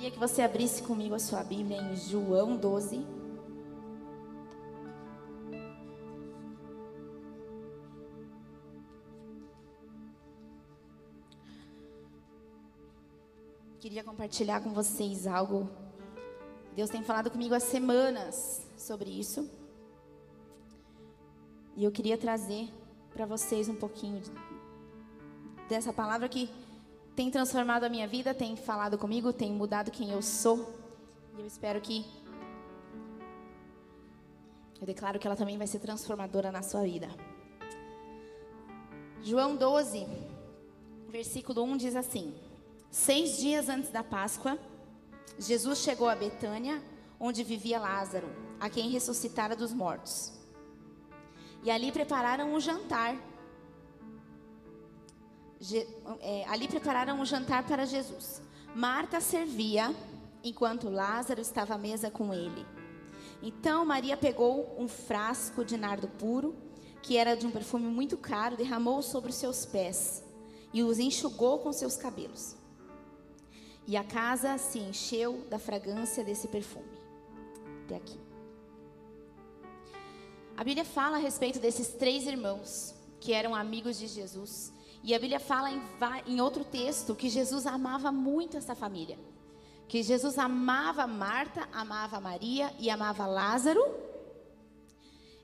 Queria que você abrisse comigo a sua Bíblia em João 12. Queria compartilhar com vocês algo. Deus tem falado comigo há semanas sobre isso. E eu queria trazer para vocês um pouquinho de, dessa palavra que tem transformado a minha vida, tem falado comigo, tem mudado quem eu sou. E eu espero que. Eu declaro que ela também vai ser transformadora na sua vida. João 12, versículo 1 diz assim: Seis dias antes da Páscoa, Jesus chegou a Betânia, onde vivia Lázaro, a quem ressuscitara dos mortos. E ali prepararam um jantar é, ali prepararam um jantar para Jesus. Marta servia, enquanto Lázaro estava à mesa com ele. Então Maria pegou um frasco de nardo puro, que era de um perfume muito caro, derramou sobre os seus pés e os enxugou com seus cabelos. E a casa se encheu da fragrância desse perfume. Até aqui. A Bíblia fala a respeito desses três irmãos que eram amigos de Jesus e a Bíblia fala em, em outro texto que Jesus amava muito essa família. Que Jesus amava Marta, amava Maria e amava Lázaro.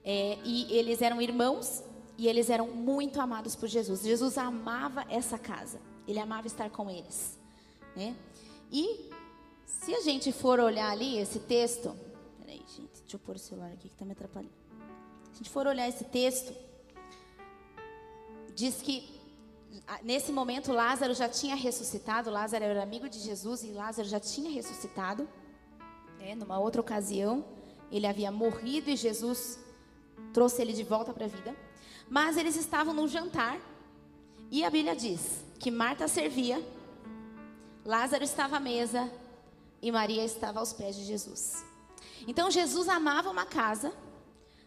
É, e eles eram irmãos e eles eram muito amados por Jesus. Jesus amava essa casa. Ele amava estar com eles. Né? E se a gente for olhar ali esse texto. Peraí, gente, deixa eu pôr o celular aqui que está me atrapalhando. Se a gente for olhar esse texto, diz que nesse momento Lázaro já tinha ressuscitado, Lázaro era amigo de Jesus e Lázaro já tinha ressuscitado. Né? Numa outra ocasião, ele havia morrido e Jesus trouxe ele de volta para a vida. Mas eles estavam num jantar e a Bíblia diz que Marta servia, Lázaro estava à mesa e Maria estava aos pés de Jesus. Então Jesus amava uma casa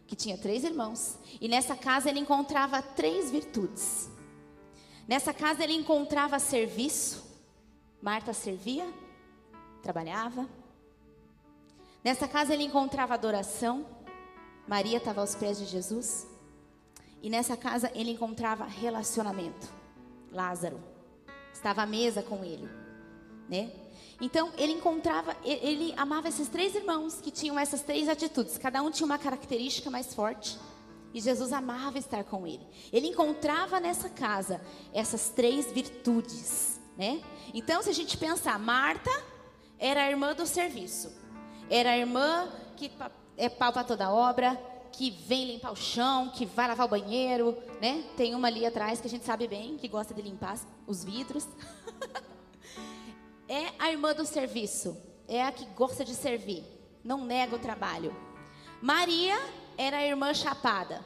que tinha três irmãos e nessa casa ele encontrava três virtudes. Nessa casa ele encontrava serviço. Marta servia, trabalhava. Nessa casa ele encontrava adoração. Maria estava aos pés de Jesus. E nessa casa ele encontrava relacionamento. Lázaro estava à mesa com ele, né? Então ele encontrava, ele amava esses três irmãos que tinham essas três atitudes. Cada um tinha uma característica mais forte. E Jesus amava estar com ele. Ele encontrava nessa casa essas três virtudes, né? Então, se a gente pensar, Marta era a irmã do serviço. Era a irmã que é pau para toda obra, que vem limpar o chão, que vai lavar o banheiro, né? Tem uma ali atrás que a gente sabe bem, que gosta de limpar os vidros. é a irmã do serviço. É a que gosta de servir. Não nega o trabalho. Maria era a irmã chapada.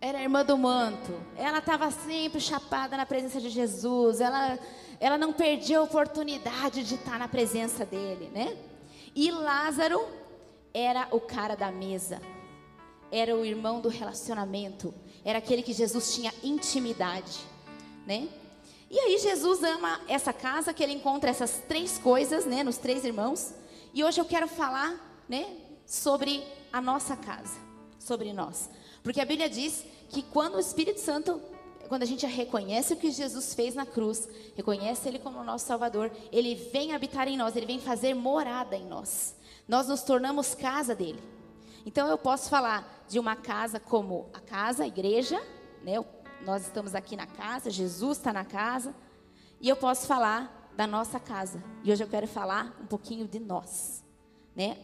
Era a irmã do manto. Ela estava sempre chapada na presença de Jesus. Ela, ela não perdia a oportunidade de estar na presença dele, né? E Lázaro era o cara da mesa. Era o irmão do relacionamento. Era aquele que Jesus tinha intimidade, né? E aí Jesus ama essa casa que ele encontra essas três coisas, né, nos três irmãos. E hoje eu quero falar, né, sobre a nossa casa, sobre nós. Porque a Bíblia diz que quando o Espírito Santo, quando a gente reconhece o que Jesus fez na cruz, reconhece Ele como nosso Salvador, Ele vem habitar em nós, Ele vem fazer morada em nós. Nós nos tornamos casa dele. Então eu posso falar de uma casa como a casa, a igreja, né? Nós estamos aqui na casa, Jesus está na casa. E eu posso falar da nossa casa. E hoje eu quero falar um pouquinho de nós né,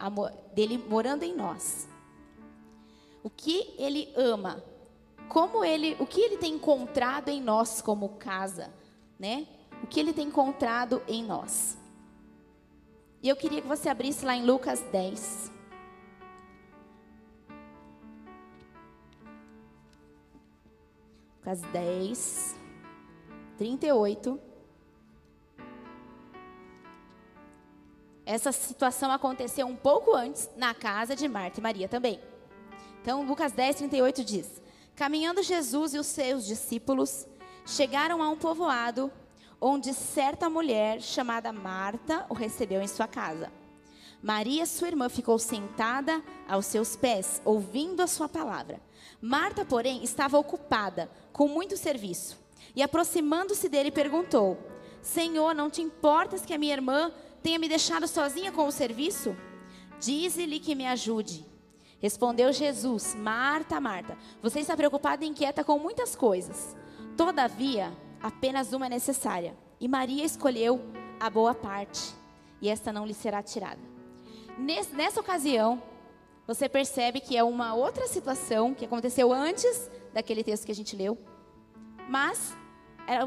dele morando em nós. O que ele ama, como ele, o que ele tem encontrado em nós como casa, né? O que ele tem encontrado em nós. E eu queria que você abrisse lá em Lucas 10. Lucas 10, 38. Essa situação aconteceu um pouco antes na casa de Marta e Maria também. Então, Lucas 10, 38 diz: Caminhando Jesus e os seus discípulos chegaram a um povoado onde certa mulher chamada Marta o recebeu em sua casa. Maria, sua irmã, ficou sentada aos seus pés, ouvindo a sua palavra. Marta, porém, estava ocupada com muito serviço. E aproximando-se dele, perguntou: Senhor, não te importas que a minha irmã tenha me deixado sozinha com o serviço? Dize-lhe que me ajude. Respondeu Jesus: Marta, Marta, você está preocupada e inquieta com muitas coisas. Todavia, apenas uma é necessária. E Maria escolheu a boa parte, e esta não lhe será tirada. nessa ocasião, você percebe que é uma outra situação que aconteceu antes daquele texto que a gente leu, mas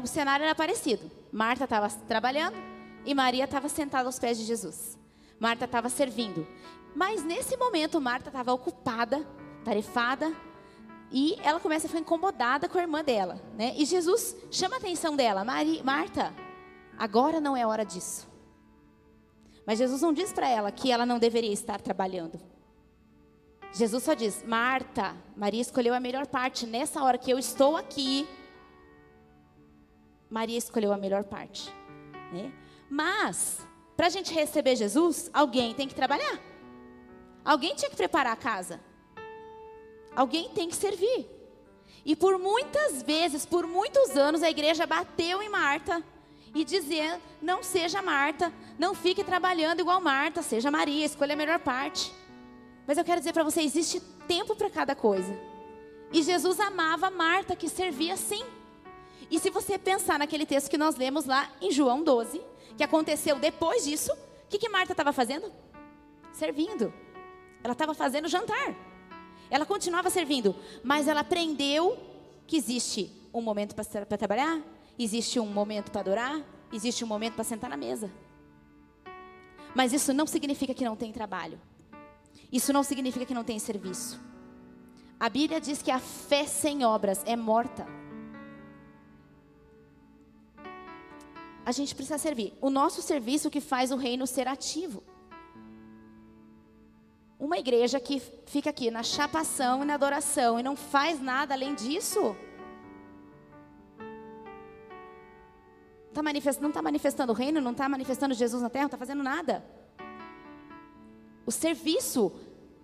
o cenário era parecido. Marta estava trabalhando e Maria estava sentada aos pés de Jesus. Marta estava servindo. Mas nesse momento, Marta estava ocupada, tarefada, e ela começa a ficar incomodada com a irmã dela. Né? E Jesus chama a atenção dela: Maria, Marta, agora não é hora disso. Mas Jesus não diz para ela que ela não deveria estar trabalhando. Jesus só diz: Marta, Maria escolheu a melhor parte. Nessa hora que eu estou aqui, Maria escolheu a melhor parte. Né? Mas, para a gente receber Jesus, alguém tem que trabalhar. Alguém tinha que preparar a casa. Alguém tem que servir. E por muitas vezes, por muitos anos, a igreja bateu em Marta e dizia: não seja Marta, não fique trabalhando igual Marta, seja Maria, escolha a melhor parte. Mas eu quero dizer para você: existe tempo para cada coisa. E Jesus amava Marta, que servia sim. E se você pensar naquele texto que nós lemos lá em João 12, que aconteceu depois disso, o que, que Marta estava fazendo? Servindo. Ela estava fazendo jantar. Ela continuava servindo, mas ela aprendeu que existe um momento para trabalhar, existe um momento para adorar, existe um momento para sentar na mesa. Mas isso não significa que não tem trabalho. Isso não significa que não tem serviço. A Bíblia diz que a fé sem obras é morta. A gente precisa servir. O nosso serviço que faz o reino ser ativo. Uma igreja que fica aqui na chapação e na adoração e não faz nada além disso. Tá manifest... Não está manifestando o reino, não está manifestando Jesus na terra, não está fazendo nada. O serviço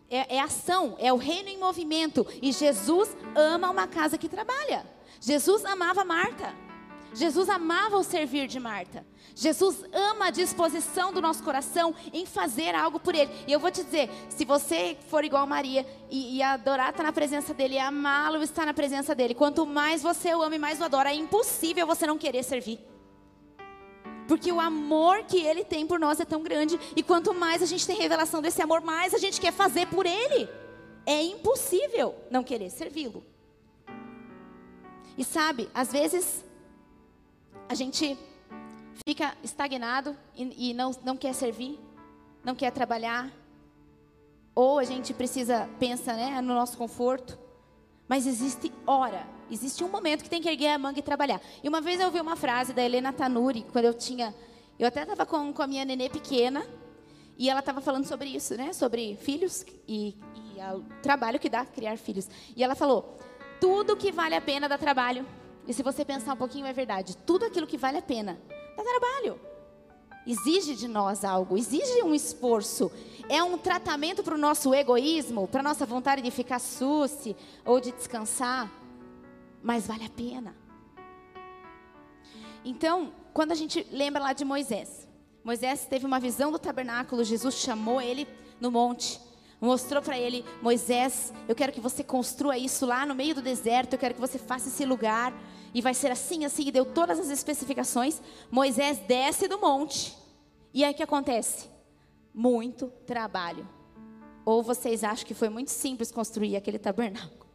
é, é ação, é o reino em movimento. E Jesus ama uma casa que trabalha. Jesus amava Marta. Jesus amava o servir de Marta. Jesus ama a disposição do nosso coração em fazer algo por Ele. E eu vou te dizer: se você for igual Maria e, e adorar estar na presença dEle, e amá-lo estar na presença dEle, quanto mais você o ama e mais o adora, é impossível você não querer servir. Porque o amor que Ele tem por nós é tão grande. E quanto mais a gente tem revelação desse amor, mais a gente quer fazer por Ele. É impossível não querer servi-lo. E sabe, às vezes a gente fica estagnado e, e, não, não quer servir, não quer trabalhar, ou a gente precisa, pensa né, no nosso conforto, mas existe hora, existe um momento que tem que erguer a manga e trabalhar. E uma vez eu ouvi uma frase da Helena Tanuri, quando eu tinha, eu até estava com, com a minha nenê pequena, e ela estava falando sobre isso, né, sobre filhos e, e o trabalho que dá criar filhos. E ela falou, tudo que vale a pena dá trabalho. E se você pensar um pouquinho, é verdade. Tudo aquilo que vale a pena dá trabalho. Exige de nós algo, exige um esforço. É um tratamento para o nosso egoísmo, para a nossa vontade de ficar suce ou de descansar. Mas vale a pena. Então, quando a gente lembra lá de Moisés, Moisés teve uma visão do tabernáculo, Jesus chamou ele no monte mostrou para ele: Moisés, eu quero que você construa isso lá no meio do deserto, eu quero que você faça esse lugar, e vai ser assim, assim, e deu todas as especificações. Moisés desce do monte, e aí o que acontece? Muito trabalho. Ou vocês acham que foi muito simples construir aquele tabernáculo?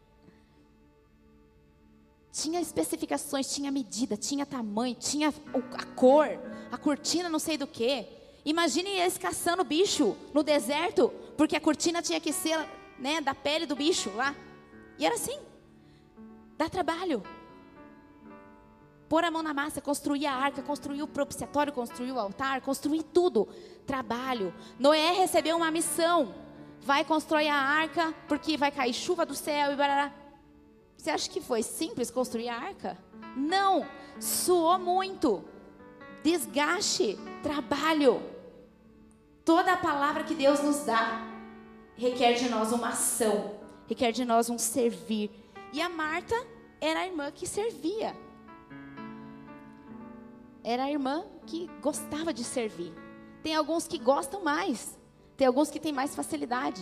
Tinha especificações, tinha medida, tinha tamanho, tinha a cor, a cortina, não sei do que. Imaginem eles caçando bicho no deserto, porque a cortina tinha que ser né, da pele do bicho lá. E era assim. Dá trabalho. Pôr a mão na massa, construir a arca, construir o propiciatório, construir o altar, construir tudo. Trabalho. Noé recebeu uma missão. Vai construir a arca, porque vai cair chuva do céu e barará. Você acha que foi simples construir a arca? Não, suou muito. desgaste, trabalho. Toda a palavra que Deus nos dá requer de nós uma ação, requer de nós um servir. E a Marta era a irmã que servia. Era a irmã que gostava de servir. Tem alguns que gostam mais, tem alguns que têm mais facilidade.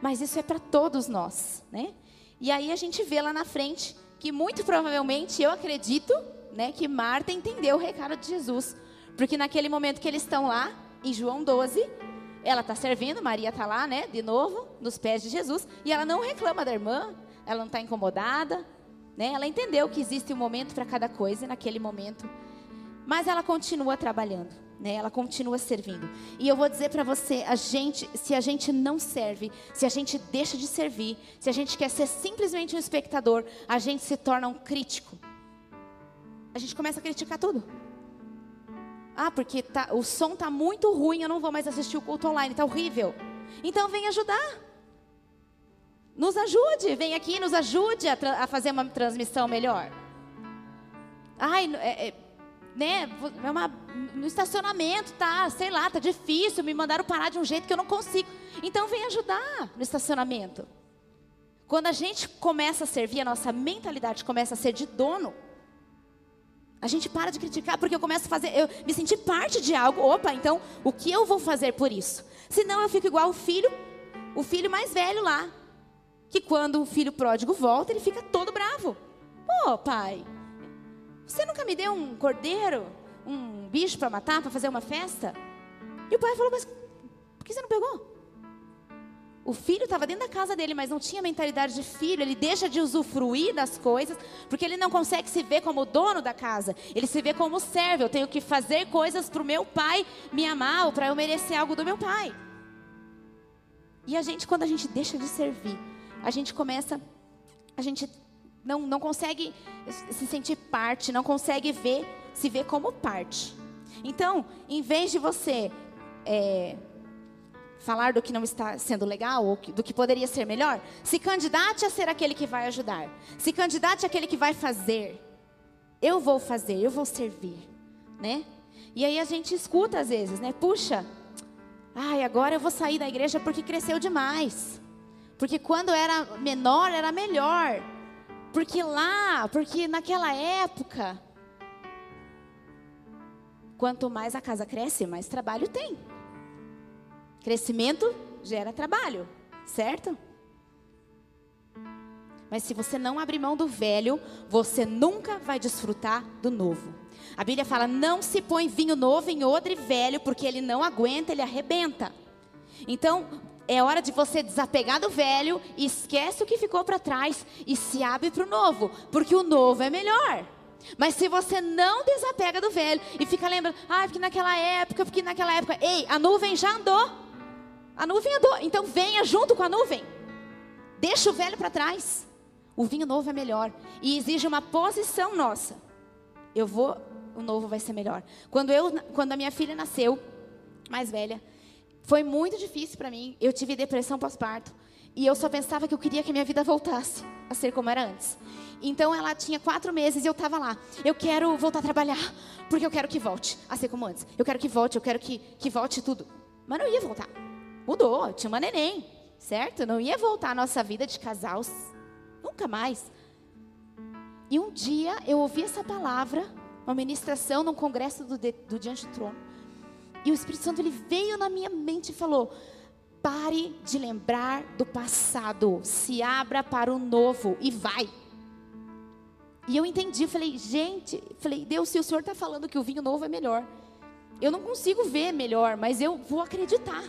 Mas isso é para todos nós, né? E aí a gente vê lá na frente que muito provavelmente eu acredito, né, que Marta entendeu o recado de Jesus, porque naquele momento que eles estão lá, em João 12, ela está servindo, Maria está lá, né, de novo, nos pés de Jesus, e ela não reclama da irmã, ela não está incomodada, né, ela entendeu que existe um momento para cada coisa, e naquele momento, mas ela continua trabalhando, né, ela continua servindo. E eu vou dizer para você, a gente, se a gente não serve, se a gente deixa de servir, se a gente quer ser simplesmente um espectador, a gente se torna um crítico. A gente começa a criticar tudo. Ah, porque tá, o som tá muito ruim, eu não vou mais assistir o culto online, tá horrível. Então vem ajudar. Nos ajude, vem aqui, nos ajude a, a fazer uma transmissão melhor. Ai, é, é, né, é uma, no estacionamento tá, sei lá, tá difícil, me mandaram parar de um jeito que eu não consigo. Então vem ajudar no estacionamento. Quando a gente começa a servir, a nossa mentalidade começa a ser de dono. A gente para de criticar porque eu começo a fazer, eu me sentir parte de algo. Opa, então o que eu vou fazer por isso? Senão eu fico igual o filho, o filho mais velho lá, que quando o filho pródigo volta, ele fica todo bravo. Pô, pai, você nunca me deu um cordeiro, um bicho para matar, para fazer uma festa? E o pai falou, mas por que você não pegou? O filho estava dentro da casa dele, mas não tinha mentalidade de filho. Ele deixa de usufruir das coisas, porque ele não consegue se ver como dono da casa. Ele se vê como servo. Eu tenho que fazer coisas para o meu pai me amar, ou para eu merecer algo do meu pai. E a gente, quando a gente deixa de servir, a gente começa, a gente não, não consegue se sentir parte, não consegue ver, se ver como parte. Então, em vez de você é, falar do que não está sendo legal ou do que poderia ser melhor, se candidate a ser aquele que vai ajudar. Se candidate àquele que vai fazer. Eu vou fazer, eu vou servir, né? E aí a gente escuta às vezes, né? Puxa, ai, agora eu vou sair da igreja porque cresceu demais. Porque quando era menor era melhor. Porque lá, porque naquela época, quanto mais a casa cresce, mais trabalho tem. Crescimento gera trabalho, certo? Mas se você não abrir mão do velho, você nunca vai desfrutar do novo. A Bíblia fala: não se põe vinho novo em odre velho, porque ele não aguenta, ele arrebenta. Então, é hora de você desapegar do velho, esquece o que ficou para trás e se abre para o novo, porque o novo é melhor. Mas se você não desapega do velho e fica lembrando, ah, porque naquela época, porque naquela época, ei, a nuvem já andou. A nuvem andou, então venha junto com a nuvem. Deixa o velho para trás. O vinho novo é melhor e exige uma posição nossa. Eu vou, o novo vai ser melhor. Quando eu, quando a minha filha nasceu, mais velha, foi muito difícil para mim. Eu tive depressão pós-parto e eu só pensava que eu queria que a minha vida voltasse a ser como era antes. Então ela tinha quatro meses e eu estava lá. Eu quero voltar a trabalhar porque eu quero que volte a ser como antes. Eu quero que volte, eu quero que, que volte tudo. Mas não ia voltar. Mudou, tinha uma neném, certo? Não ia voltar a nossa vida de casal, nunca mais. E um dia eu ouvi essa palavra, uma ministração num congresso do, do Diante do Trono. E o Espírito Santo ele veio na minha mente e falou: pare de lembrar do passado, se abra para o novo e vai. E eu entendi, falei, gente, falei, Deus, se o Senhor está falando que o vinho novo é melhor, eu não consigo ver melhor, mas eu vou acreditar.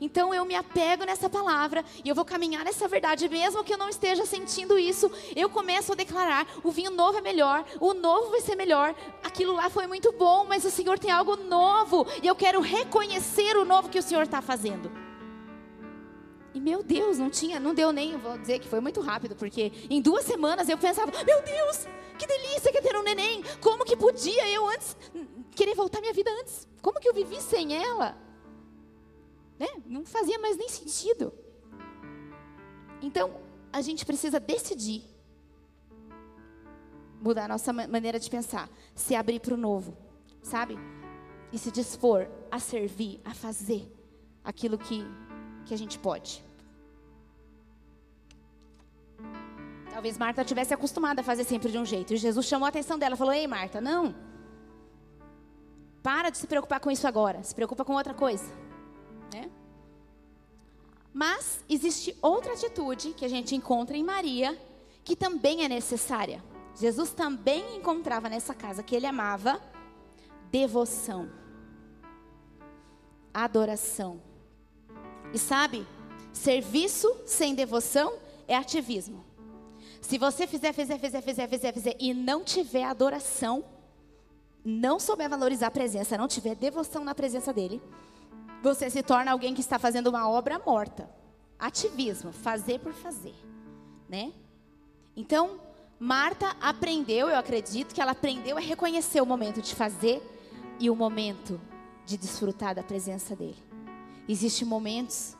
Então eu me apego nessa palavra e eu vou caminhar nessa verdade, mesmo que eu não esteja sentindo isso. Eu começo a declarar: o vinho novo é melhor, o novo vai ser melhor. Aquilo lá foi muito bom, mas o Senhor tem algo novo e eu quero reconhecer o novo que o Senhor está fazendo. E meu Deus, não tinha, não deu nem, vou dizer que foi muito rápido, porque em duas semanas eu pensava: meu Deus, que delícia que é ter um neném! Como que podia eu antes querer voltar minha vida antes? Como que eu vivi sem ela? Né? Não fazia mais nem sentido. Então, a gente precisa decidir mudar a nossa maneira de pensar, se abrir para o novo, sabe? e se dispor a servir, a fazer aquilo que, que a gente pode. Talvez Marta tivesse acostumada a fazer sempre de um jeito. E Jesus chamou a atenção dela, falou: "Ei, Marta, não. Para de se preocupar com isso agora. Se preocupa com outra coisa." Mas existe outra atitude que a gente encontra em Maria, que também é necessária. Jesus também encontrava nessa casa que ele amava devoção, adoração. E sabe, serviço sem devoção é ativismo. Se você fizer, fizer, fizer, fizer, fizer, fizer e não tiver adoração, não souber valorizar a presença, não tiver devoção na presença dele, você se torna alguém que está fazendo uma obra morta. Ativismo, fazer por fazer, né? Então, Marta aprendeu, eu acredito que ela aprendeu a reconhecer o momento de fazer e o momento de desfrutar da presença dele. Existem momentos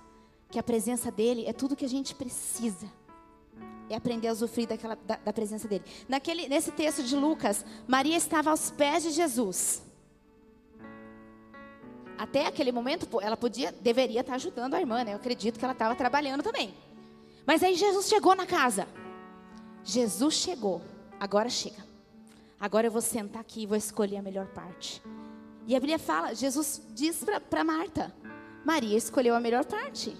que a presença dele é tudo que a gente precisa. É aprender a usufruir daquela, da, da presença dele. Naquele, nesse texto de Lucas, Maria estava aos pés de Jesus. Até aquele momento, ela podia, deveria estar ajudando a irmã, né? Eu acredito que ela estava trabalhando também. Mas aí Jesus chegou na casa. Jesus chegou. Agora chega. Agora eu vou sentar aqui e vou escolher a melhor parte. E a Bíblia fala, Jesus diz para Marta: Maria escolheu a melhor parte.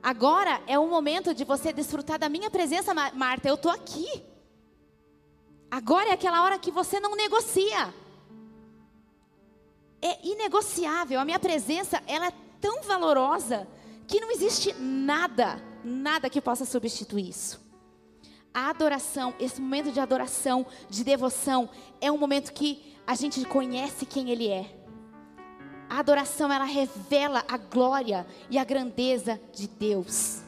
Agora é o momento de você desfrutar da minha presença, Marta. Eu estou aqui. Agora é aquela hora que você não negocia. É inegociável. A minha presença, ela é tão valorosa que não existe nada, nada que possa substituir isso. A adoração, esse momento de adoração, de devoção, é um momento que a gente conhece quem Ele é. A adoração ela revela a glória e a grandeza de Deus.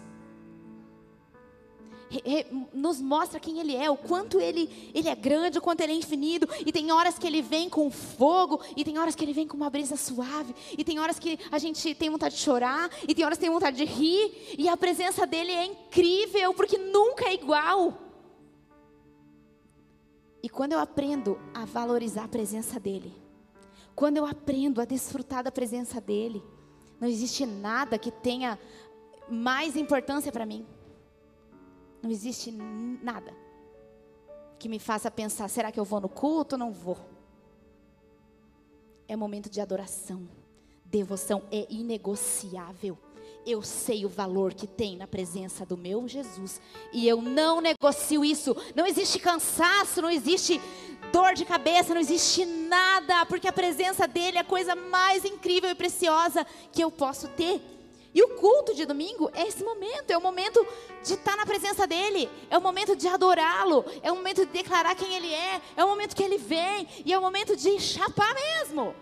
Nos mostra quem Ele é, o quanto ele, ele é grande, o quanto Ele é infinito. E tem horas que Ele vem com fogo, e tem horas que Ele vem com uma brisa suave, e tem horas que a gente tem vontade de chorar, e tem horas que tem vontade de rir. E a presença dEle é incrível, porque nunca é igual. E quando eu aprendo a valorizar a presença dEle, quando eu aprendo a desfrutar da presença dEle, não existe nada que tenha mais importância para mim. Não existe nada que me faça pensar: será que eu vou no culto ou não vou? É momento de adoração, devoção é inegociável. Eu sei o valor que tem na presença do meu Jesus e eu não negocio isso. Não existe cansaço, não existe dor de cabeça, não existe nada, porque a presença dele é a coisa mais incrível e preciosa que eu posso ter. E o culto de domingo é esse momento, é o momento de estar na presença dele, é o momento de adorá-lo, é o momento de declarar quem ele é, é o momento que ele vem e é o momento de chapar mesmo.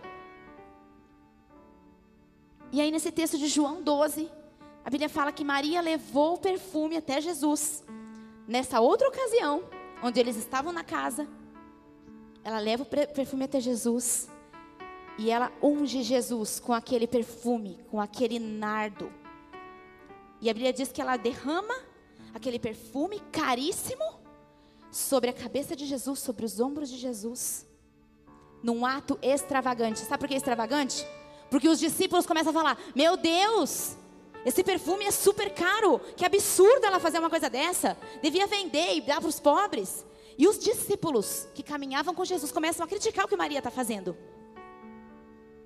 E aí nesse texto de João 12, a Bíblia fala que Maria levou o perfume até Jesus. Nessa outra ocasião, onde eles estavam na casa, ela leva o perfume até Jesus. E ela unge Jesus com aquele perfume, com aquele nardo. E a Bíblia diz que ela derrama aquele perfume caríssimo sobre a cabeça de Jesus, sobre os ombros de Jesus. Num ato extravagante. Sabe por que extravagante? Porque os discípulos começam a falar: Meu Deus, esse perfume é super caro. Que absurdo ela fazer uma coisa dessa. Devia vender e dar para os pobres. E os discípulos que caminhavam com Jesus começam a criticar o que Maria está fazendo.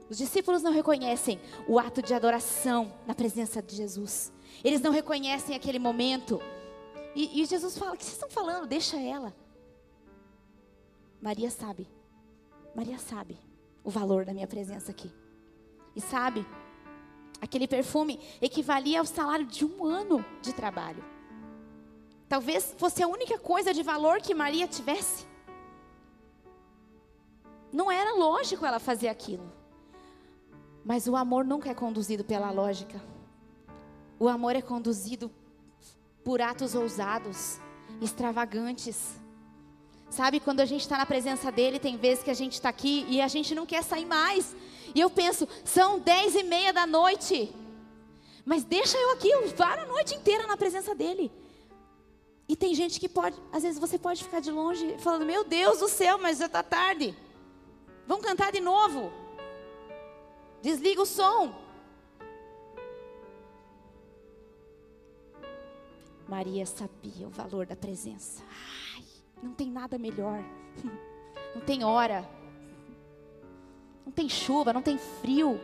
Os discípulos não reconhecem o ato de adoração na presença de Jesus. Eles não reconhecem aquele momento. E, e Jesus fala: O que vocês estão falando? Deixa ela. Maria sabe. Maria sabe o valor da minha presença aqui. E sabe, aquele perfume equivalia ao salário de um ano de trabalho. Talvez fosse a única coisa de valor que Maria tivesse. Não era lógico ela fazer aquilo. Mas o amor nunca é conduzido pela lógica. O amor é conduzido por atos ousados, extravagantes. Sabe, quando a gente está na presença dele, tem vezes que a gente está aqui e a gente não quer sair mais. E eu penso, são dez e meia da noite. Mas deixa eu aqui, eu varo a noite inteira na presença dele. E tem gente que pode, às vezes você pode ficar de longe falando: Meu Deus do céu, mas já está tarde. Vamos cantar de novo. Desliga o som. Maria sabia o valor da presença. Ai, não tem nada melhor. Não tem hora. Não tem chuva, não tem frio.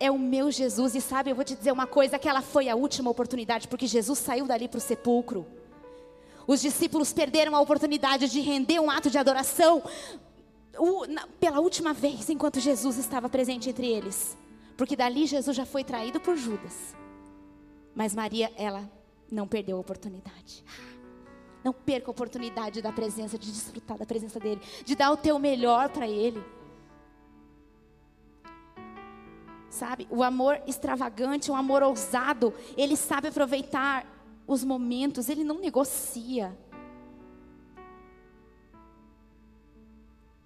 É o meu Jesus. E sabe, eu vou te dizer uma coisa: aquela foi a última oportunidade, porque Jesus saiu dali para o sepulcro. Os discípulos perderam a oportunidade de render um ato de adoração o, na, pela última vez enquanto Jesus estava presente entre eles. Porque dali Jesus já foi traído por Judas. Mas Maria, ela não perdeu a oportunidade. Não perca a oportunidade da presença, de desfrutar da presença dele, de dar o teu melhor para ele. Sabe? O amor extravagante, o amor ousado, ele sabe aproveitar os momentos, ele não negocia.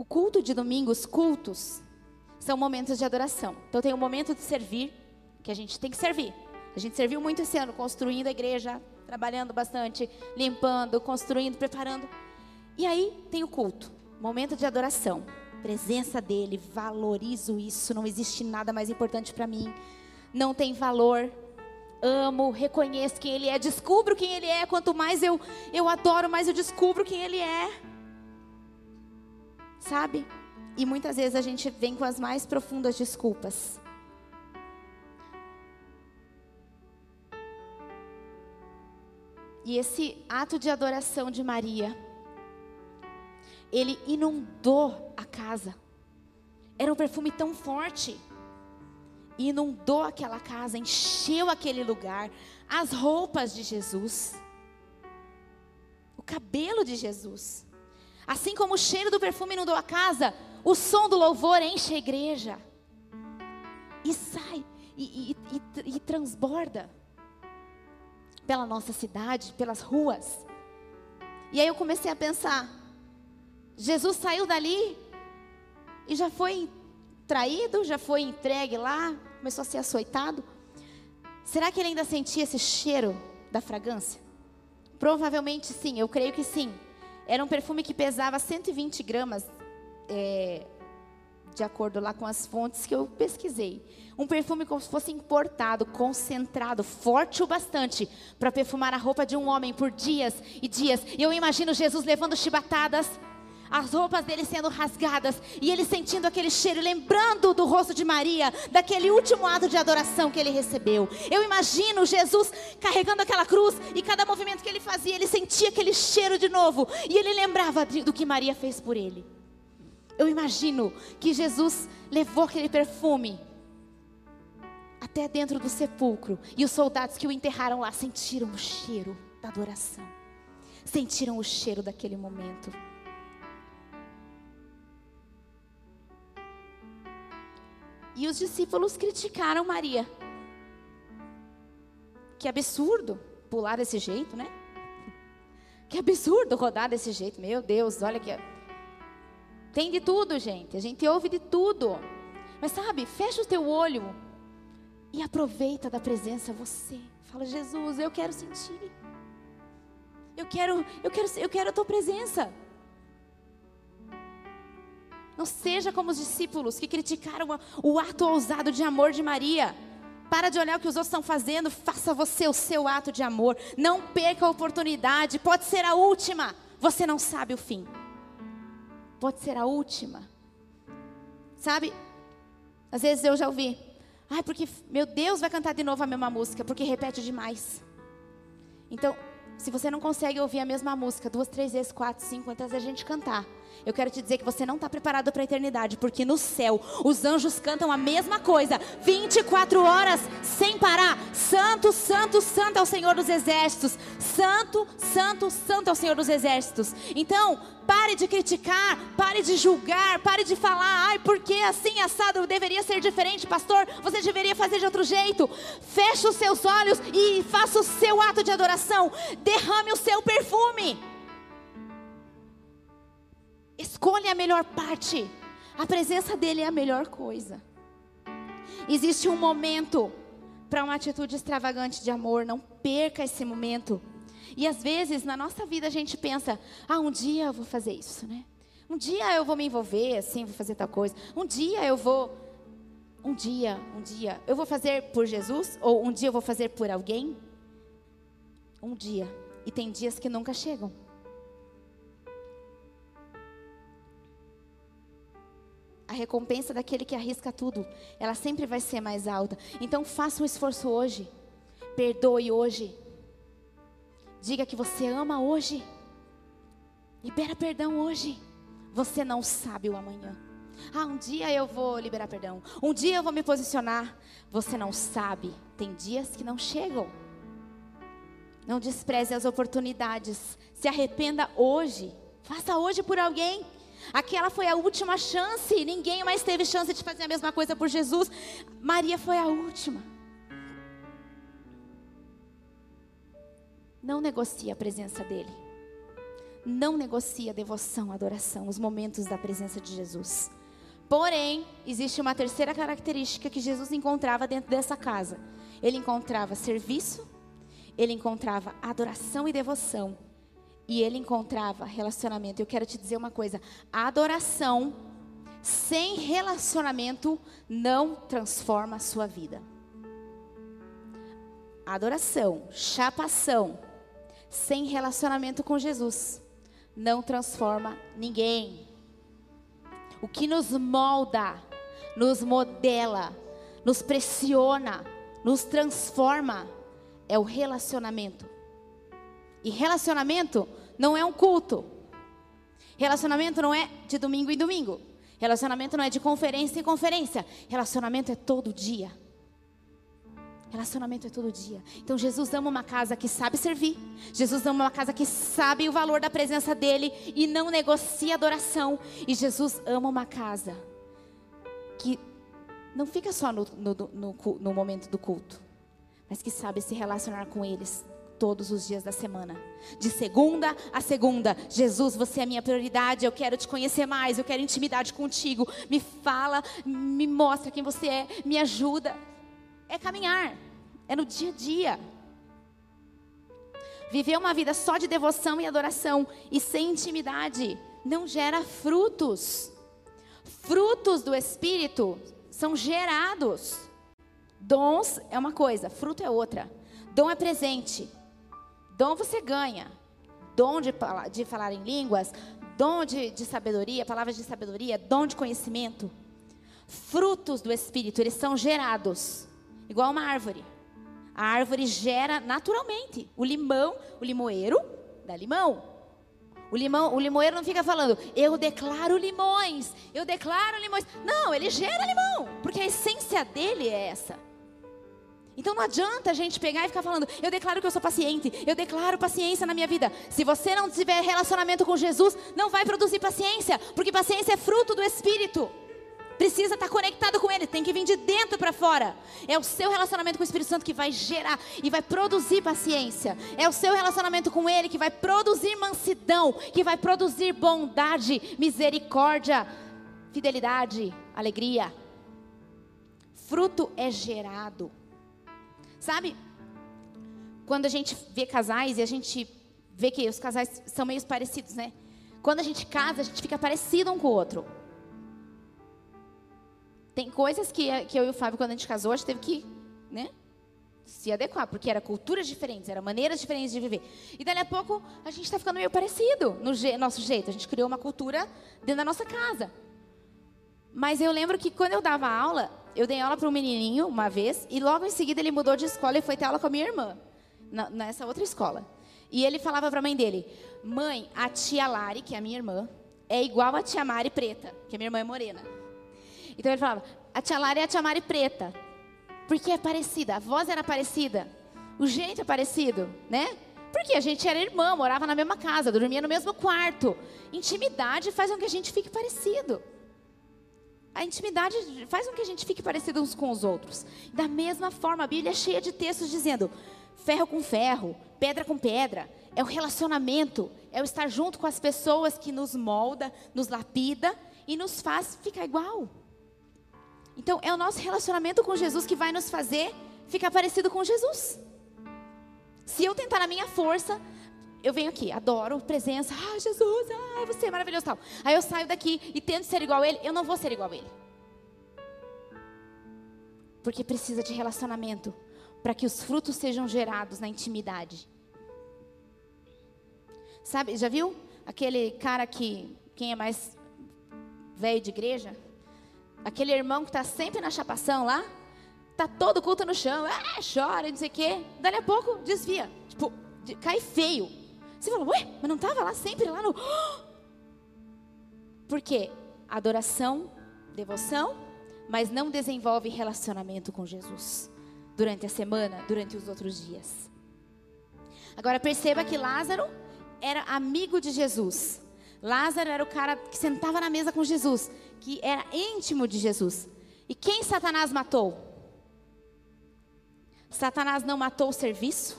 O culto de domingo, os cultos, são momentos de adoração. Então tem o um momento de servir, que a gente tem que servir. A gente serviu muito esse ano, construindo a igreja, trabalhando bastante, limpando, construindo, preparando. E aí tem o culto, momento de adoração. Presença dele, valorizo isso, não existe nada mais importante para mim. Não tem valor. Amo, reconheço quem ele é, descubro quem ele é. Quanto mais eu eu adoro, mais eu descubro quem ele é sabe? E muitas vezes a gente vem com as mais profundas desculpas. E esse ato de adoração de Maria, ele inundou a casa. Era um perfume tão forte. Inundou aquela casa, encheu aquele lugar, as roupas de Jesus, o cabelo de Jesus. Assim como o cheiro do perfume inundou a casa, o som do louvor enche a igreja. E sai, e, e, e, e transborda pela nossa cidade, pelas ruas. E aí eu comecei a pensar: Jesus saiu dali e já foi traído, já foi entregue lá, começou a ser açoitado. Será que ele ainda sentia esse cheiro da fragrância? Provavelmente sim, eu creio que sim. Era um perfume que pesava 120 gramas, é, de acordo lá com as fontes que eu pesquisei. Um perfume como se fosse importado, concentrado, forte o bastante para perfumar a roupa de um homem por dias e dias. Eu imagino Jesus levando chibatadas as roupas dele sendo rasgadas e ele sentindo aquele cheiro, lembrando do rosto de Maria, daquele último ato de adoração que ele recebeu. Eu imagino Jesus carregando aquela cruz e cada movimento que ele fazia, ele sentia aquele cheiro de novo e ele lembrava do que Maria fez por ele. Eu imagino que Jesus levou aquele perfume até dentro do sepulcro e os soldados que o enterraram lá sentiram o cheiro da adoração, sentiram o cheiro daquele momento. E os discípulos criticaram Maria. Que absurdo pular desse jeito, né? Que absurdo rodar desse jeito. Meu Deus, olha que. Tem de tudo, gente. A gente ouve de tudo. Mas sabe, fecha o teu olho e aproveita da presença você. Fala, Jesus, eu quero sentir. Eu quero, eu quero, eu quero a tua presença. Não seja como os discípulos que criticaram o ato ousado de amor de Maria. Para de olhar o que os outros estão fazendo, faça você o seu ato de amor. Não perca a oportunidade, pode ser a última. Você não sabe o fim. Pode ser a última. Sabe? Às vezes eu já ouvi. Ai, porque meu Deus vai cantar de novo a mesma música, porque repete demais. Então, se você não consegue ouvir a mesma música duas, três vezes, quatro, cinco, quantas vezes a gente cantar, eu quero te dizer que você não está preparado para a eternidade, porque no céu os anjos cantam a mesma coisa, 24 horas sem parar. Santo, santo, santo é o Senhor dos exércitos. Santo, santo, santo é o Senhor dos exércitos. Então, pare de criticar, pare de julgar, pare de falar, ai, porque assim assado deveria ser diferente, pastor, você deveria fazer de outro jeito. Feche os seus olhos e faça o seu ato de adoração. Derrame o seu perfume. Escolha a melhor parte. A presença dele é a melhor coisa. Existe um momento para uma atitude extravagante de amor. Não perca esse momento. E às vezes na nossa vida a gente pensa: ah, um dia eu vou fazer isso, né? Um dia eu vou me envolver assim, vou fazer tal coisa. Um dia eu vou. Um dia, um dia, eu vou fazer por Jesus? Ou um dia eu vou fazer por alguém? Um dia. E tem dias que nunca chegam. Recompensa daquele que arrisca tudo, ela sempre vai ser mais alta. Então faça um esforço hoje. Perdoe hoje. Diga que você ama hoje. Libera perdão hoje. Você não sabe o amanhã. Ah, um dia eu vou liberar perdão. Um dia eu vou me posicionar. Você não sabe. Tem dias que não chegam. Não despreze as oportunidades. Se arrependa hoje. Faça hoje por alguém. Aquela foi a última chance. Ninguém mais teve chance de fazer a mesma coisa por Jesus. Maria foi a última. Não negocie a presença dele. Não negocie a devoção, a adoração, os momentos da presença de Jesus. Porém, existe uma terceira característica que Jesus encontrava dentro dessa casa. Ele encontrava serviço, ele encontrava adoração e devoção, e ele encontrava relacionamento. Eu quero te dizer uma coisa: adoração sem relacionamento não transforma a sua vida. adoração, chapação, sem relacionamento com Jesus, não transforma ninguém. O que nos molda, nos modela, nos pressiona, nos transforma é o relacionamento. E relacionamento não é um culto. Relacionamento não é de domingo em domingo. Relacionamento não é de conferência em conferência. Relacionamento é todo dia. Relacionamento é todo dia. Então Jesus ama uma casa que sabe servir. Jesus ama uma casa que sabe o valor da presença dele e não negocia adoração. E Jesus ama uma casa que não fica só no, no, no, no momento do culto, mas que sabe se relacionar com eles todos os dias da semana. De segunda a segunda. Jesus, você é minha prioridade. Eu quero te conhecer mais. Eu quero intimidade contigo. Me fala, me mostra quem você é. Me ajuda é caminhar, é no dia a dia. Viver uma vida só de devoção e adoração e sem intimidade não gera frutos. Frutos do Espírito são gerados. Dons é uma coisa, fruto é outra. Dom é presente. Dom você ganha. Dom de, de falar em línguas, dom de, de sabedoria, palavras de sabedoria, dom de conhecimento. Frutos do Espírito, eles são gerados. Igual uma árvore. A árvore gera naturalmente. O limão, o limoeiro dá limão. O, limão, o limoeiro não fica falando, eu declaro limões, eu declaro limões. Não, ele gera limão, porque a essência dele é essa. Então não adianta a gente pegar e ficar falando, eu declaro que eu sou paciente, eu declaro paciência na minha vida. Se você não tiver relacionamento com Jesus, não vai produzir paciência, porque paciência é fruto do Espírito precisa estar conectado com Ele, tem que vir de dentro para fora. É o seu relacionamento com o Espírito Santo que vai gerar e vai produzir paciência. É o seu relacionamento com Ele que vai produzir mansidão, que vai produzir bondade, misericórdia, fidelidade, alegria. Fruto é gerado. Sabe? Quando a gente vê casais e a gente vê que os casais são meio parecidos, né? Quando a gente casa, a gente fica parecido um com o outro. Tem coisas que, que eu e o Fábio, quando a gente casou, a gente teve que, né? Se adequar, porque eram culturas diferentes, eram maneiras diferentes de viver. E dali a pouco a gente está ficando meio parecido no je nosso jeito. A gente criou uma cultura dentro da nossa casa. Mas eu lembro que quando eu dava aula, eu dei aula para um menininho uma vez, e logo em seguida ele mudou de escola e foi ter aula com a minha irmã, na, nessa outra escola. E ele falava para a mãe dele: Mãe, a tia Lari, que é a minha irmã, é igual a tia Mari preta, que a minha irmã é morena. Então ele falava, a tia Lara é a tia Mari preta. Porque é parecida, a voz era parecida, o jeito é parecido, né? Porque a gente era irmã, morava na mesma casa, dormia no mesmo quarto. Intimidade faz com que a gente fique parecido. A intimidade faz com que a gente fique parecido uns com os outros. Da mesma forma, a Bíblia é cheia de textos dizendo: ferro com ferro, pedra com pedra. É o relacionamento, é o estar junto com as pessoas que nos molda, nos lapida e nos faz ficar igual. Então, é o nosso relacionamento com Jesus que vai nos fazer ficar parecido com Jesus. Se eu tentar na minha força, eu venho aqui, adoro presença, ah, Jesus, ah, você é maravilhoso tal. Aí eu saio daqui e tento ser igual a ele, eu não vou ser igual a ele. Porque precisa de relacionamento para que os frutos sejam gerados na intimidade. Sabe, já viu aquele cara que, quem é mais velho de igreja? Aquele irmão que está sempre na chapação lá, tá todo culto no chão, ah, chora, não sei o quê. Dali a pouco desvia, tipo, cai feio. Você fala, ué, mas não estava lá sempre lá no. Por quê? Adoração, devoção, mas não desenvolve relacionamento com Jesus durante a semana, durante os outros dias. Agora perceba que Lázaro era amigo de Jesus. Lázaro era o cara que sentava na mesa com Jesus, que era íntimo de Jesus. E quem Satanás matou? Satanás não matou o serviço,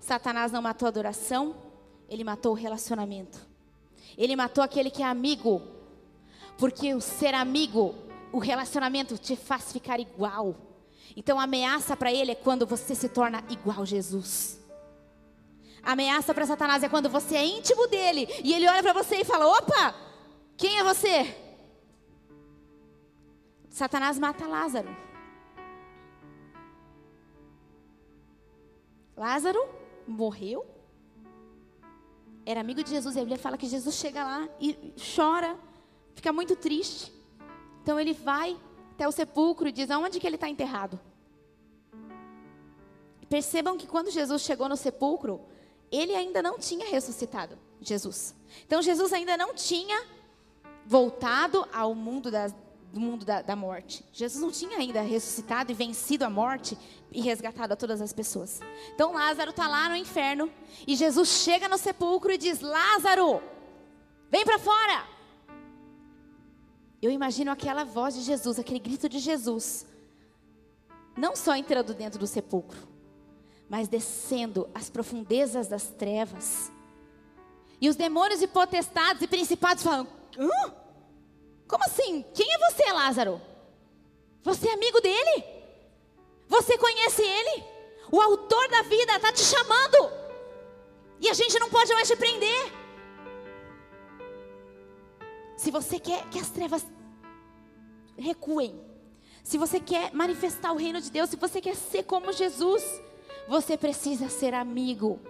Satanás não matou a adoração, ele matou o relacionamento. Ele matou aquele que é amigo, porque o ser amigo, o relacionamento te faz ficar igual. Então a ameaça para ele é quando você se torna igual a Jesus. A ameaça para Satanás é quando você é íntimo dele e ele olha para você e fala: opa, quem é você? Satanás mata Lázaro. Lázaro morreu. Era amigo de Jesus. E a Bíblia fala que Jesus chega lá e chora, fica muito triste. Então ele vai até o sepulcro e diz: aonde que ele está enterrado? Percebam que quando Jesus chegou no sepulcro, ele ainda não tinha ressuscitado, Jesus. Então Jesus ainda não tinha voltado ao mundo das, do mundo da, da, morte. Jesus não tinha ainda ressuscitado e vencido a morte e resgatado a todas as pessoas. Então Lázaro está lá no inferno e Jesus chega no sepulcro e diz: Lázaro, vem para fora. Eu imagino aquela voz de Jesus, aquele grito de Jesus, não só entrando dentro do sepulcro, mas descendo as profundezas das trevas. E os demônios e potestades e principados falam: Hã? Como assim? Quem é você, Lázaro? Você é amigo dele? Você conhece ele? O autor da vida está te chamando. E a gente não pode mais te prender. Se você quer que as trevas recuem, se você quer manifestar o reino de Deus, se você quer ser como Jesus, você precisa ser amigo.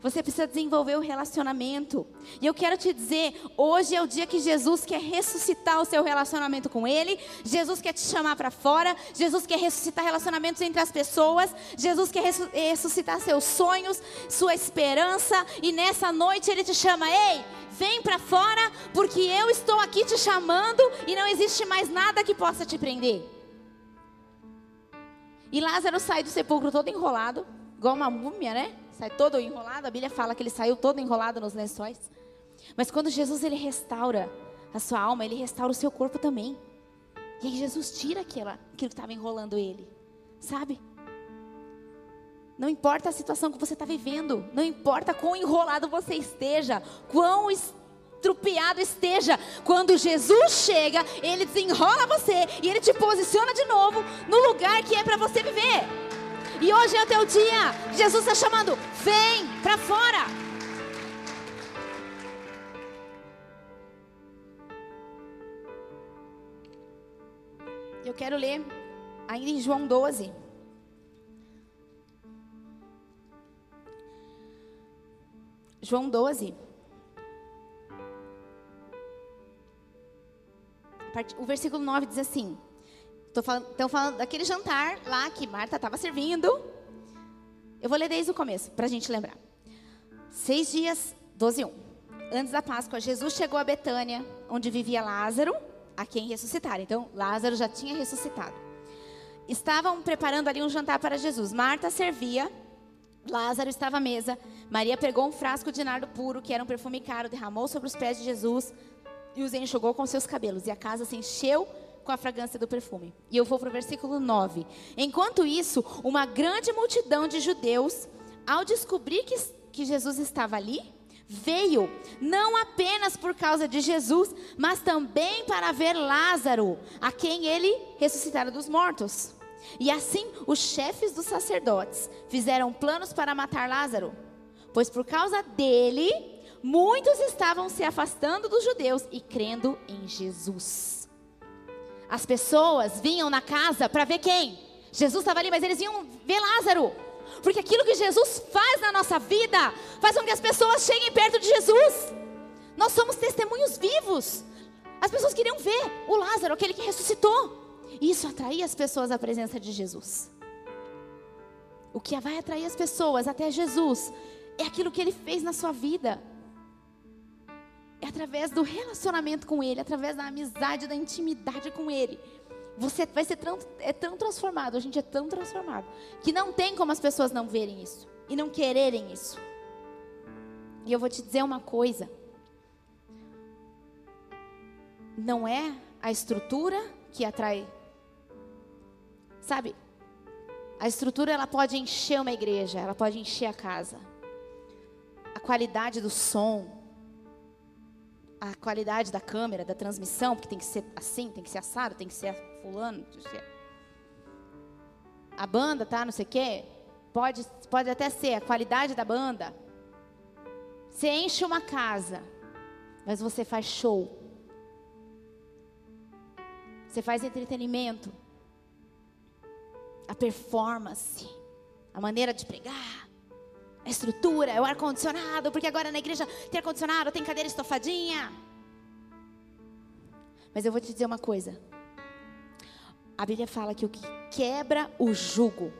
Você precisa desenvolver o relacionamento. E eu quero te dizer, hoje é o dia que Jesus quer ressuscitar o seu relacionamento com Ele. Jesus quer te chamar para fora. Jesus quer ressuscitar relacionamentos entre as pessoas. Jesus quer ressuscitar seus sonhos, sua esperança. E nessa noite Ele te chama, ei, vem para fora, porque eu estou aqui te chamando e não existe mais nada que possa te prender. E Lázaro sai do sepulcro todo enrolado, igual uma múmia, né? Sai todo enrolado. A Bíblia fala que ele saiu todo enrolado nos lençóis. Mas quando Jesus ele restaura a sua alma, ele restaura o seu corpo também. E aí Jesus tira aquela, aquilo que estava enrolando ele, sabe? Não importa a situação que você está vivendo, não importa quão enrolado você esteja, quão estrupiado esteja, quando Jesus chega, ele desenrola você e ele te posiciona de novo no lugar que é para você viver. E hoje é o teu dia. Jesus está chamando, vem para fora. Eu quero ler ainda em João 12. João 12. o versículo 9 diz assim: Estou falando, falando daquele jantar lá que Marta estava servindo. Eu vou ler desde o começo, para a gente lembrar. Seis dias, 12 1. Antes da Páscoa, Jesus chegou a Betânia, onde vivia Lázaro, a quem ressuscitaram. Então, Lázaro já tinha ressuscitado. Estavam preparando ali um jantar para Jesus. Marta servia, Lázaro estava à mesa. Maria pegou um frasco de nardo puro, que era um perfume caro, derramou sobre os pés de Jesus e os enxugou com seus cabelos. E a casa se encheu com a fragrância do perfume. E eu vou para o versículo 9. Enquanto isso, uma grande multidão de judeus, ao descobrir que, que Jesus estava ali, veio não apenas por causa de Jesus, mas também para ver Lázaro, a quem ele ressuscitara dos mortos. E assim os chefes dos sacerdotes fizeram planos para matar Lázaro, pois por causa dele muitos estavam se afastando dos judeus e crendo em Jesus. As pessoas vinham na casa para ver quem? Jesus estava ali, mas eles iam ver Lázaro. Porque aquilo que Jesus faz na nossa vida faz com que as pessoas cheguem perto de Jesus. Nós somos testemunhos vivos. As pessoas queriam ver o Lázaro, aquele que ressuscitou. E isso atraía as pessoas à presença de Jesus. O que vai atrair as pessoas até Jesus é aquilo que ele fez na sua vida. É através do relacionamento com ele, através da amizade, da intimidade com ele. Você vai ser tão, é tão transformado, a gente é tão transformado, que não tem como as pessoas não verem isso e não quererem isso. E eu vou te dizer uma coisa: não é a estrutura que atrai. Sabe? A estrutura ela pode encher uma igreja, ela pode encher a casa. A qualidade do som, a qualidade da câmera, da transmissão, porque tem que ser assim, tem que ser assado, tem que ser fulano, a banda, tá, não sei o quê. Pode, pode até ser a qualidade da banda. Você enche uma casa, mas você faz show. Você faz entretenimento. A performance, a maneira de pregar, a estrutura, é o ar-condicionado, porque agora na igreja tem ar-condicionado, tem cadeira estofadinha. Mas eu vou te dizer uma coisa. A Bíblia fala que o que quebra o jugo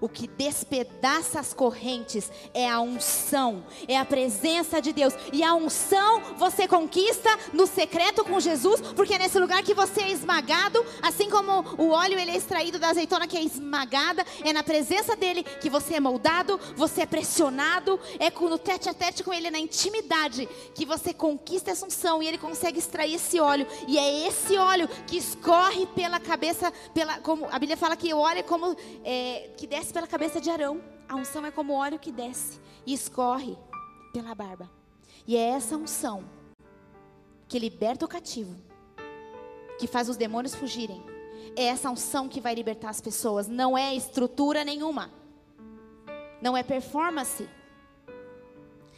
o que despedaça as correntes é a unção, é a presença de Deus. E a unção você conquista no secreto com Jesus, porque é nesse lugar que você é esmagado, assim como o óleo ele é extraído da azeitona que é esmagada, é na presença dele que você é moldado, você é pressionado, é no tete a tete com ele, na intimidade, que você conquista essa unção e ele consegue extrair esse óleo. E é esse óleo que escorre pela cabeça, pela, como a Bíblia fala que o óleo é como é, que desce desce pela cabeça de Arão. A unção é como óleo que desce e escorre pela barba. E é essa unção que liberta o cativo, que faz os demônios fugirem. É essa unção que vai libertar as pessoas. Não é estrutura nenhuma. Não é performance.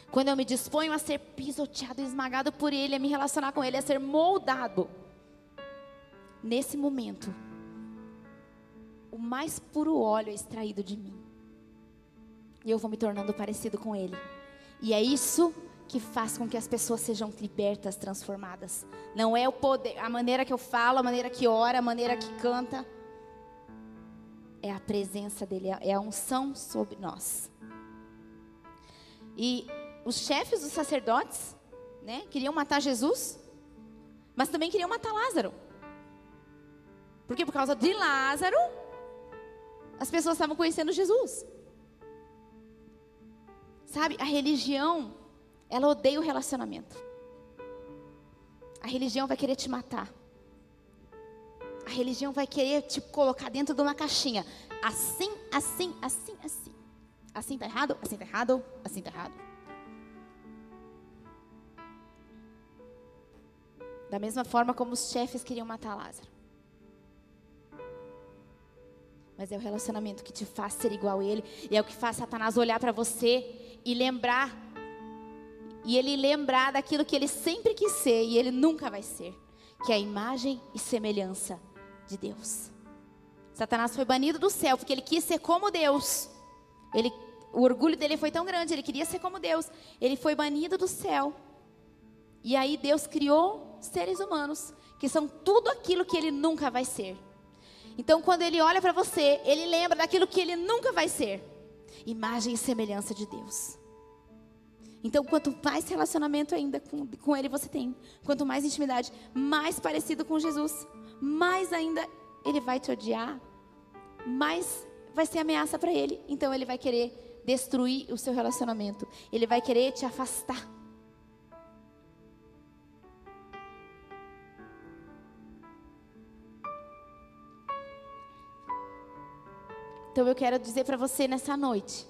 Quando eu me disponho a ser pisoteado, esmagado por Ele, a me relacionar com Ele, a ser moldado. Nesse momento, o mais puro óleo é extraído de mim. E eu vou me tornando parecido com Ele. E é isso que faz com que as pessoas sejam libertas, transformadas. Não é o poder, a maneira que eu falo, a maneira que ora, a maneira que canta. É a presença dele, é a unção sobre nós. E os chefes dos sacerdotes, né, queriam matar Jesus, mas também queriam matar Lázaro. Porque por causa de Lázaro, as pessoas estavam conhecendo Jesus. Sabe, a religião, ela odeia o relacionamento. A religião vai querer te matar. A religião vai querer te colocar dentro de uma caixinha. Assim, assim, assim, assim. Assim tá errado, assim tá errado, assim tá errado. Da mesma forma como os chefes queriam matar Lázaro mas é o relacionamento que te faz ser igual a Ele, e é o que faz Satanás olhar para você e lembrar, e ele lembrar daquilo que ele sempre quis ser e ele nunca vai ser, que é a imagem e semelhança de Deus. Satanás foi banido do céu porque ele quis ser como Deus. Ele, o orgulho dele foi tão grande, ele queria ser como Deus. Ele foi banido do céu. E aí Deus criou seres humanos que são tudo aquilo que ele nunca vai ser. Então, quando ele olha para você, ele lembra daquilo que ele nunca vai ser imagem e semelhança de Deus. Então, quanto mais relacionamento ainda com, com Ele você tem, quanto mais intimidade, mais parecido com Jesus, mais ainda Ele vai te odiar, mais vai ser ameaça para Ele. Então, Ele vai querer destruir o seu relacionamento, Ele vai querer te afastar. Então eu quero dizer para você nessa noite: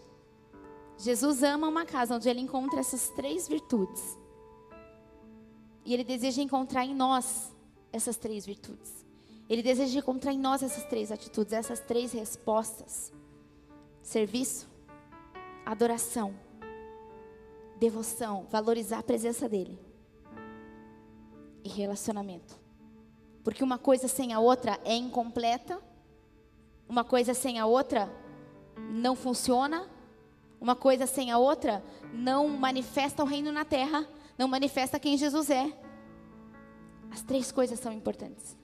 Jesus ama uma casa onde ele encontra essas três virtudes. E ele deseja encontrar em nós essas três virtudes. Ele deseja encontrar em nós essas três atitudes, essas três respostas: serviço, adoração, devoção, valorizar a presença dele e relacionamento. Porque uma coisa sem a outra é incompleta, uma coisa sem a outra não funciona, uma coisa sem a outra não manifesta o reino na terra, não manifesta quem Jesus é. As três coisas são importantes.